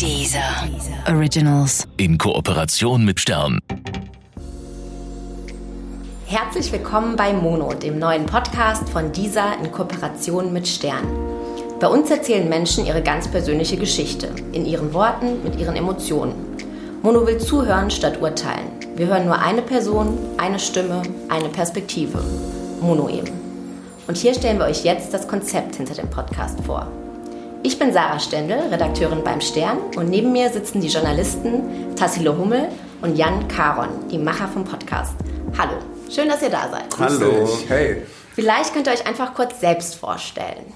Dieser Originals. In Kooperation mit Stern. Herzlich willkommen bei Mono, dem neuen Podcast von dieser in Kooperation mit Stern. Bei uns erzählen Menschen ihre ganz persönliche Geschichte, in ihren Worten, mit ihren Emotionen. Mono will zuhören statt urteilen. Wir hören nur eine Person, eine Stimme, eine Perspektive. Mono eben. Und hier stellen wir euch jetzt das Konzept hinter dem Podcast vor. Ich bin Sarah Stendel, Redakteurin beim Stern und neben mir sitzen die Journalisten Tassilo Hummel und Jan Karon, die Macher vom Podcast. Hallo, schön, dass ihr da seid. Hallo. Hey. Vielleicht könnt ihr euch einfach kurz selbst vorstellen.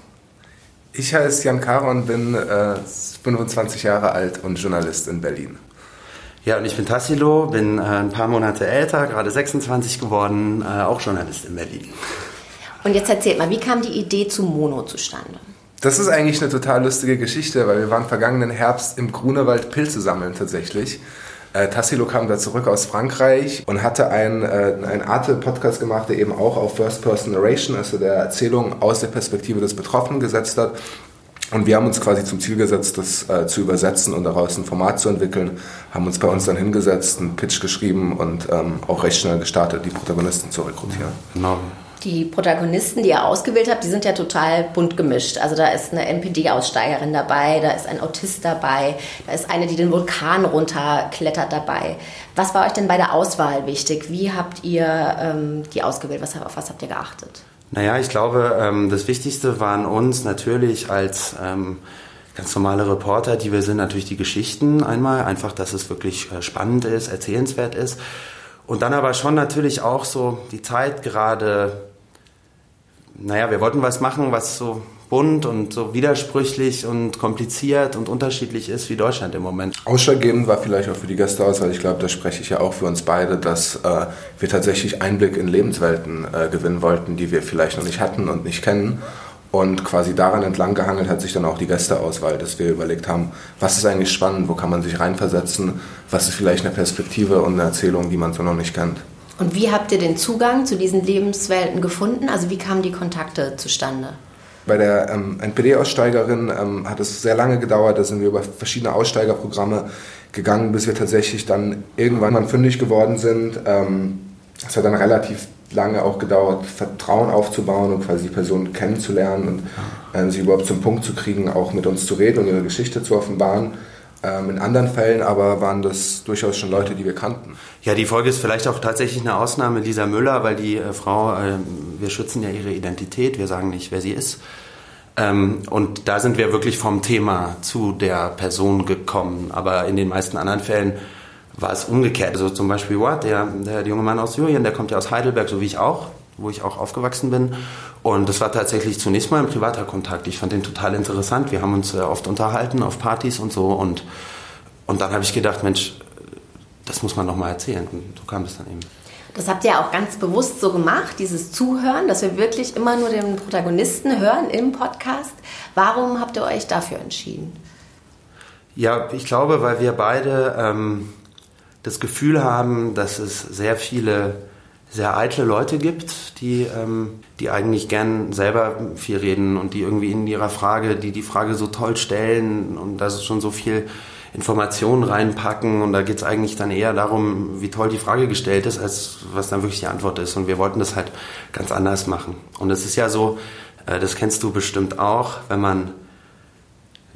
Ich heiße Jan Karon, bin äh, 25 Jahre alt und Journalist in Berlin. Ja, und ich bin Tassilo, bin äh, ein paar Monate älter, gerade 26 geworden, äh, auch Journalist in Berlin. Und jetzt erzählt mal, wie kam die Idee zu Mono zustande? Das ist eigentlich eine total lustige Geschichte, weil wir waren vergangenen Herbst im Grunewald Pilze sammeln tatsächlich. Äh, Tassilo kam da zurück aus Frankreich und hatte einen, äh, Arte-Podcast gemacht, der eben auch auf First-Person Narration, also der Erzählung aus der Perspektive des Betroffenen gesetzt hat. Und wir haben uns quasi zum Ziel gesetzt, das äh, zu übersetzen und daraus ein Format zu entwickeln, haben uns bei uns dann hingesetzt, einen Pitch geschrieben und ähm, auch recht schnell gestartet, die Protagonisten zu rekrutieren. Genau. Die Protagonisten, die ihr ausgewählt habt, die sind ja total bunt gemischt. Also da ist eine NPD-Aussteigerin dabei, da ist ein Autist dabei, da ist eine, die den Vulkan runterklettert dabei. Was war euch denn bei der Auswahl wichtig? Wie habt ihr ähm, die ausgewählt? Was, auf was habt ihr geachtet? Naja, ich glaube, ähm, das Wichtigste waren uns natürlich als ähm, ganz normale Reporter, die wir sind, natürlich die Geschichten einmal. Einfach, dass es wirklich äh, spannend ist, erzählenswert ist. Und dann aber schon natürlich auch so die Zeit gerade, naja, wir wollten was machen, was so bunt und so widersprüchlich und kompliziert und unterschiedlich ist wie Deutschland im Moment. Ausschlaggebend war vielleicht auch für die Gästeauswahl, ich glaube, da spreche ich ja auch für uns beide, dass äh, wir tatsächlich Einblick in Lebenswelten äh, gewinnen wollten, die wir vielleicht noch nicht hatten und nicht kennen. Und quasi daran entlang gehangelt hat sich dann auch die Gästeauswahl, dass wir überlegt haben, was ist eigentlich spannend, wo kann man sich reinversetzen, was ist vielleicht eine Perspektive und eine Erzählung, die man so noch nicht kennt. Und wie habt ihr den Zugang zu diesen Lebenswelten gefunden? Also wie kamen die Kontakte zustande? Bei der ähm, NPD-Aussteigerin ähm, hat es sehr lange gedauert, da sind wir über verschiedene Aussteigerprogramme gegangen, bis wir tatsächlich dann irgendwann mal fündig geworden sind. Ähm, es hat dann relativ lange auch gedauert, Vertrauen aufzubauen und quasi die Person kennenzulernen und äh, sie überhaupt zum Punkt zu kriegen, auch mit uns zu reden und ihre Geschichte zu offenbaren. Ähm, in anderen Fällen aber waren das durchaus schon Leute, die wir kannten. Ja, die Folge ist vielleicht auch tatsächlich eine Ausnahme, Lisa Müller, weil die äh, Frau, äh, wir schützen ja ihre Identität, wir sagen nicht, wer sie ist. Ähm, und da sind wir wirklich vom Thema zu der Person gekommen. Aber in den meisten anderen Fällen war es umgekehrt. Also zum Beispiel Watt, der, der, der junge Mann aus Syrien, der kommt ja aus Heidelberg, so wie ich auch, wo ich auch aufgewachsen bin. Und das war tatsächlich zunächst mal ein privater Kontakt. Ich fand den total interessant. Wir haben uns äh, oft unterhalten auf Partys und so. Und, und dann habe ich gedacht, Mensch, das muss man noch mal erzählen. Und so kam es dann eben. Das habt ihr auch ganz bewusst so gemacht, dieses Zuhören, dass wir wirklich immer nur den Protagonisten hören im Podcast. Warum habt ihr euch dafür entschieden? Ja, ich glaube, weil wir beide ähm, das Gefühl haben, dass es sehr viele sehr eitle Leute gibt, die, ähm, die eigentlich gern selber viel reden und die irgendwie in ihrer Frage, die die Frage so toll stellen und da ist schon so viel Informationen reinpacken und da geht es eigentlich dann eher darum, wie toll die Frage gestellt ist, als was dann wirklich die Antwort ist. Und wir wollten das halt ganz anders machen. Und es ist ja so, äh, das kennst du bestimmt auch, wenn man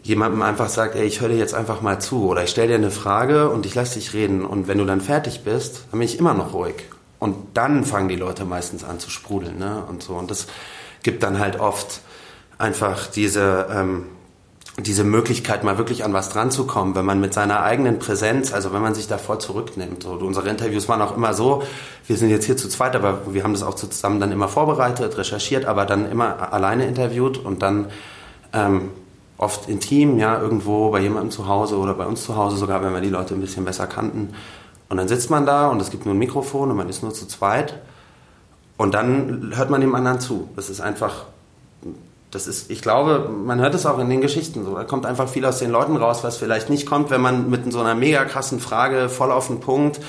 jemandem einfach sagt, ey, ich höre dir jetzt einfach mal zu oder ich stelle dir eine Frage und ich lasse dich reden und wenn du dann fertig bist, dann bin ich immer noch ruhig. Und dann fangen die Leute meistens an zu sprudeln ne? und so. Und das gibt dann halt oft einfach diese, ähm, diese Möglichkeit, mal wirklich an was dran zu kommen, wenn man mit seiner eigenen Präsenz, also wenn man sich da voll zurücknimmt. So, unsere Interviews waren auch immer so, wir sind jetzt hier zu zweit, aber wir haben das auch zusammen dann immer vorbereitet, recherchiert, aber dann immer alleine interviewt und dann ähm, oft intim, ja, irgendwo bei jemandem zu Hause oder bei uns zu Hause sogar, wenn wir die Leute ein bisschen besser kannten. Und dann sitzt man da und es gibt nur ein Mikrofon und man ist nur zu zweit. Und dann hört man dem anderen zu. Das ist einfach, das ist, ich glaube, man hört es auch in den Geschichten so. Da kommt einfach viel aus den Leuten raus, was vielleicht nicht kommt, wenn man mit so einer mega krassen Frage voll auf den Punkt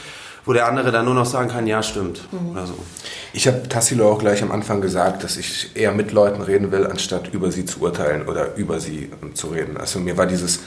wo der andere dann nur noch sagen kann, ja, stimmt. Mhm. Oder so. Ich habe Tassilo auch gleich am Anfang gesagt, dass ich eher mit Leuten reden will, anstatt über sie zu urteilen oder über sie zu reden. Also mir war dieses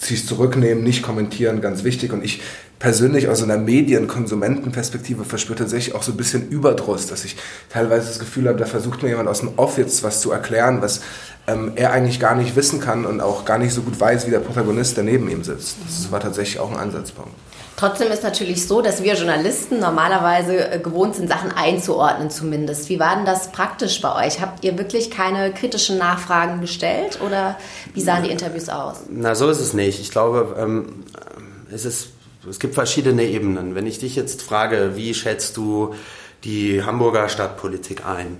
sich zurücknehmen, nicht kommentieren, ganz wichtig. Und ich persönlich aus einer Medienkonsumentenperspektive verspüre tatsächlich auch so ein bisschen Überdruss, dass ich teilweise das Gefühl habe, da versucht mir jemand aus dem Off jetzt was zu erklären, was ähm, er eigentlich gar nicht wissen kann und auch gar nicht so gut weiß, wie der Protagonist, der neben ihm sitzt. Das war tatsächlich auch ein Ansatzpunkt. Trotzdem ist natürlich so, dass wir Journalisten normalerweise äh, gewohnt sind, Sachen einzuordnen zumindest. Wie war denn das praktisch bei euch? Habt ihr wirklich keine kritischen Nachfragen gestellt oder wie sahen die Interviews aus? Na, so ist es nicht. Ich glaube, ähm, es, ist, es gibt verschiedene Ebenen. Wenn ich dich jetzt frage, wie schätzt du die Hamburger Stadtpolitik ein?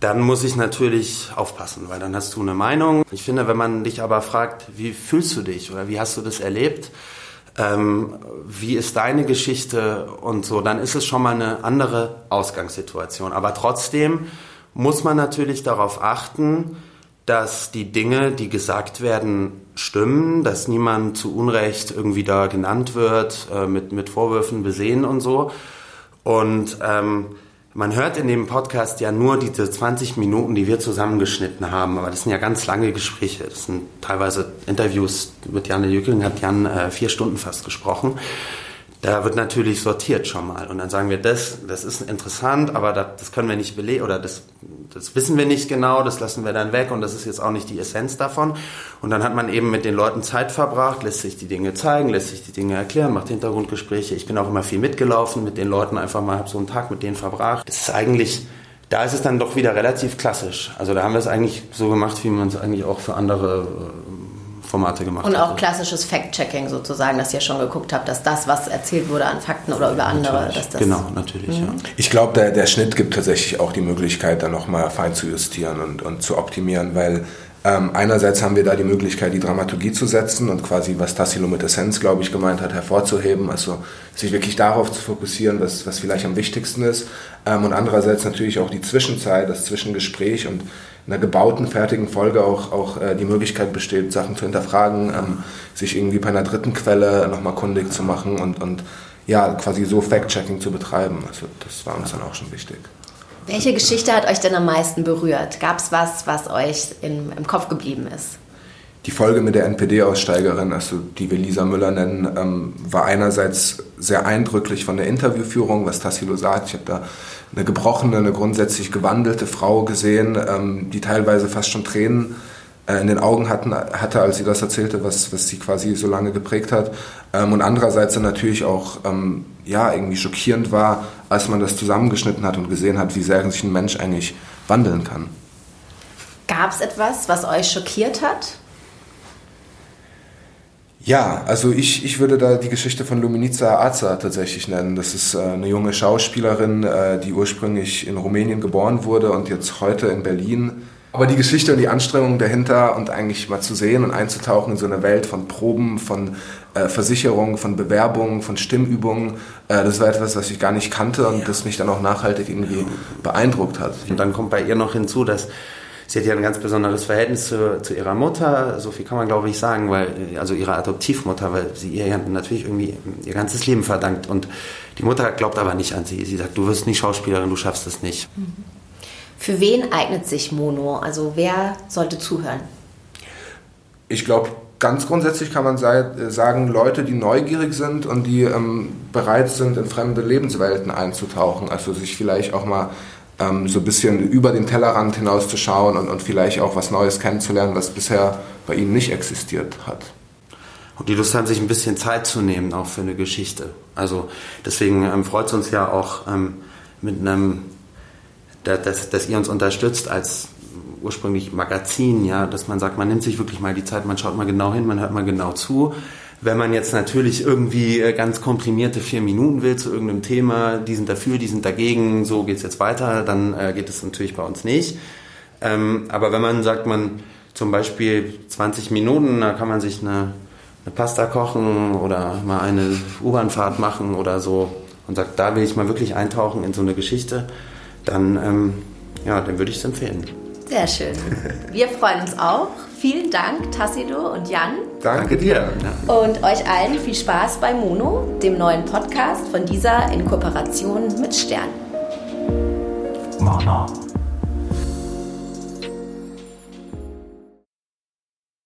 Dann muss ich natürlich aufpassen, weil dann hast du eine Meinung. Ich finde, wenn man dich aber fragt, wie fühlst du dich oder wie hast du das erlebt, ähm, wie ist deine Geschichte und so, dann ist es schon mal eine andere Ausgangssituation. Aber trotzdem muss man natürlich darauf achten, dass die Dinge, die gesagt werden, stimmen, dass niemand zu Unrecht irgendwie da genannt wird, äh, mit, mit Vorwürfen besehen und so. Und ähm, man hört in dem Podcast ja nur diese 20 Minuten, die wir zusammengeschnitten haben, aber das sind ja ganz lange Gespräche. Das sind teilweise Interviews mit Jan Jückeln, hat Jan äh, vier Stunden fast gesprochen. Da wird natürlich sortiert schon mal. Und dann sagen wir, das, das ist interessant, aber das, das können wir nicht belegen oder das, das wissen wir nicht genau, das lassen wir dann weg und das ist jetzt auch nicht die Essenz davon. Und dann hat man eben mit den Leuten Zeit verbracht, lässt sich die Dinge zeigen, lässt sich die Dinge erklären, macht Hintergrundgespräche. Ich bin auch immer viel mitgelaufen mit den Leuten, einfach mal, habe so einen Tag mit denen verbracht. Das ist eigentlich, da ist es dann doch wieder relativ klassisch. Also da haben wir es eigentlich so gemacht, wie man es eigentlich auch für andere Formate gemacht Und auch hatte. klassisches Fact-Checking sozusagen, dass ihr schon geguckt habt, dass das, was erzählt wurde an Fakten oder über andere, natürlich. dass das... Genau, natürlich, mhm. ja. Ich glaube, der, der Schnitt gibt tatsächlich auch die Möglichkeit, da nochmal fein zu justieren und, und zu optimieren, weil ähm, einerseits haben wir da die Möglichkeit, die Dramaturgie zu setzen und quasi, was Tassilo mit Essenz, glaube ich, gemeint hat, hervorzuheben. Also sich wirklich darauf zu fokussieren, was, was vielleicht am wichtigsten ist. Ähm, und andererseits natürlich auch die Zwischenzeit, das Zwischengespräch und in einer gebauten, fertigen Folge auch, auch äh, die Möglichkeit besteht, Sachen zu hinterfragen, ähm, sich irgendwie bei einer dritten Quelle nochmal kundig zu machen und, und ja, quasi so Fact-Checking zu betreiben. Also das war uns dann auch schon wichtig. Welche Geschichte hat euch denn am meisten berührt? Gab es was, was euch in, im Kopf geblieben ist? Die Folge mit der NPD-Aussteigerin, also die wir Lisa Müller nennen, ähm, war einerseits sehr eindrücklich von der Interviewführung, was Tassilo sagt. Ich habe da eine gebrochene, eine grundsätzlich gewandelte Frau gesehen, ähm, die teilweise fast schon Tränen in den Augen hatten, hatte, als sie das erzählte, was, was sie quasi so lange geprägt hat. Ähm, und andererseits dann natürlich auch ähm, ja, irgendwie schockierend war, als man das zusammengeschnitten hat und gesehen hat, wie sehr sich ein Mensch eigentlich wandeln kann. Gab es etwas, was euch schockiert hat? Ja, also ich, ich würde da die Geschichte von Luminica Aza tatsächlich nennen. Das ist äh, eine junge Schauspielerin, äh, die ursprünglich in Rumänien geboren wurde und jetzt heute in Berlin. Aber die Geschichte und die Anstrengungen dahinter und eigentlich mal zu sehen und einzutauchen in so eine Welt von Proben, von äh, Versicherungen, von Bewerbungen, von Stimmübungen, äh, das war etwas, was ich gar nicht kannte und das mich dann auch nachhaltig irgendwie beeindruckt hat. Und dann kommt bei ihr noch hinzu, dass Sie hat ja ein ganz besonderes Verhältnis zu, zu ihrer Mutter, so viel kann man glaube ich sagen, weil, also ihrer Adoptivmutter, weil sie ihr ja natürlich irgendwie ihr ganzes Leben verdankt. Und die Mutter glaubt aber nicht an sie. Sie sagt, du wirst nicht Schauspielerin, du schaffst es nicht. Für wen eignet sich Mono? Also wer sollte zuhören? Ich glaube, ganz grundsätzlich kann man sagen, Leute, die neugierig sind und die ähm, bereit sind, in fremde Lebenswelten einzutauchen. Also sich vielleicht auch mal ähm, so ein bisschen über den Tellerrand hinauszuschauen und, und vielleicht auch was Neues kennenzulernen, was bisher bei ihnen nicht existiert hat. Und die Lust haben, sich ein bisschen Zeit zu nehmen, auch für eine Geschichte. Also deswegen ähm, freut es uns ja auch ähm, mit einem, dass, dass ihr uns unterstützt als ursprünglich Magazin, ja, dass man sagt, man nimmt sich wirklich mal die Zeit, man schaut mal genau hin, man hört mal genau zu wenn man jetzt natürlich irgendwie äh, ganz komprimierte vier Minuten will zu irgendeinem Thema, die sind dafür, die sind dagegen, so geht's jetzt weiter, dann äh, geht es natürlich bei uns nicht. Ähm, aber wenn man sagt, man zum Beispiel 20 Minuten, da kann man sich eine, eine Pasta kochen oder mal eine U-Bahn-Fahrt machen oder so und sagt, da will ich mal wirklich eintauchen in so eine Geschichte, dann, ähm, ja, dann würde ich es empfehlen. Sehr schön. Wir freuen uns auch. Vielen Dank, Tassido und Jan. Danke dir. Und euch allen viel Spaß bei Mono, dem neuen Podcast von dieser in Kooperation mit Stern. Mono.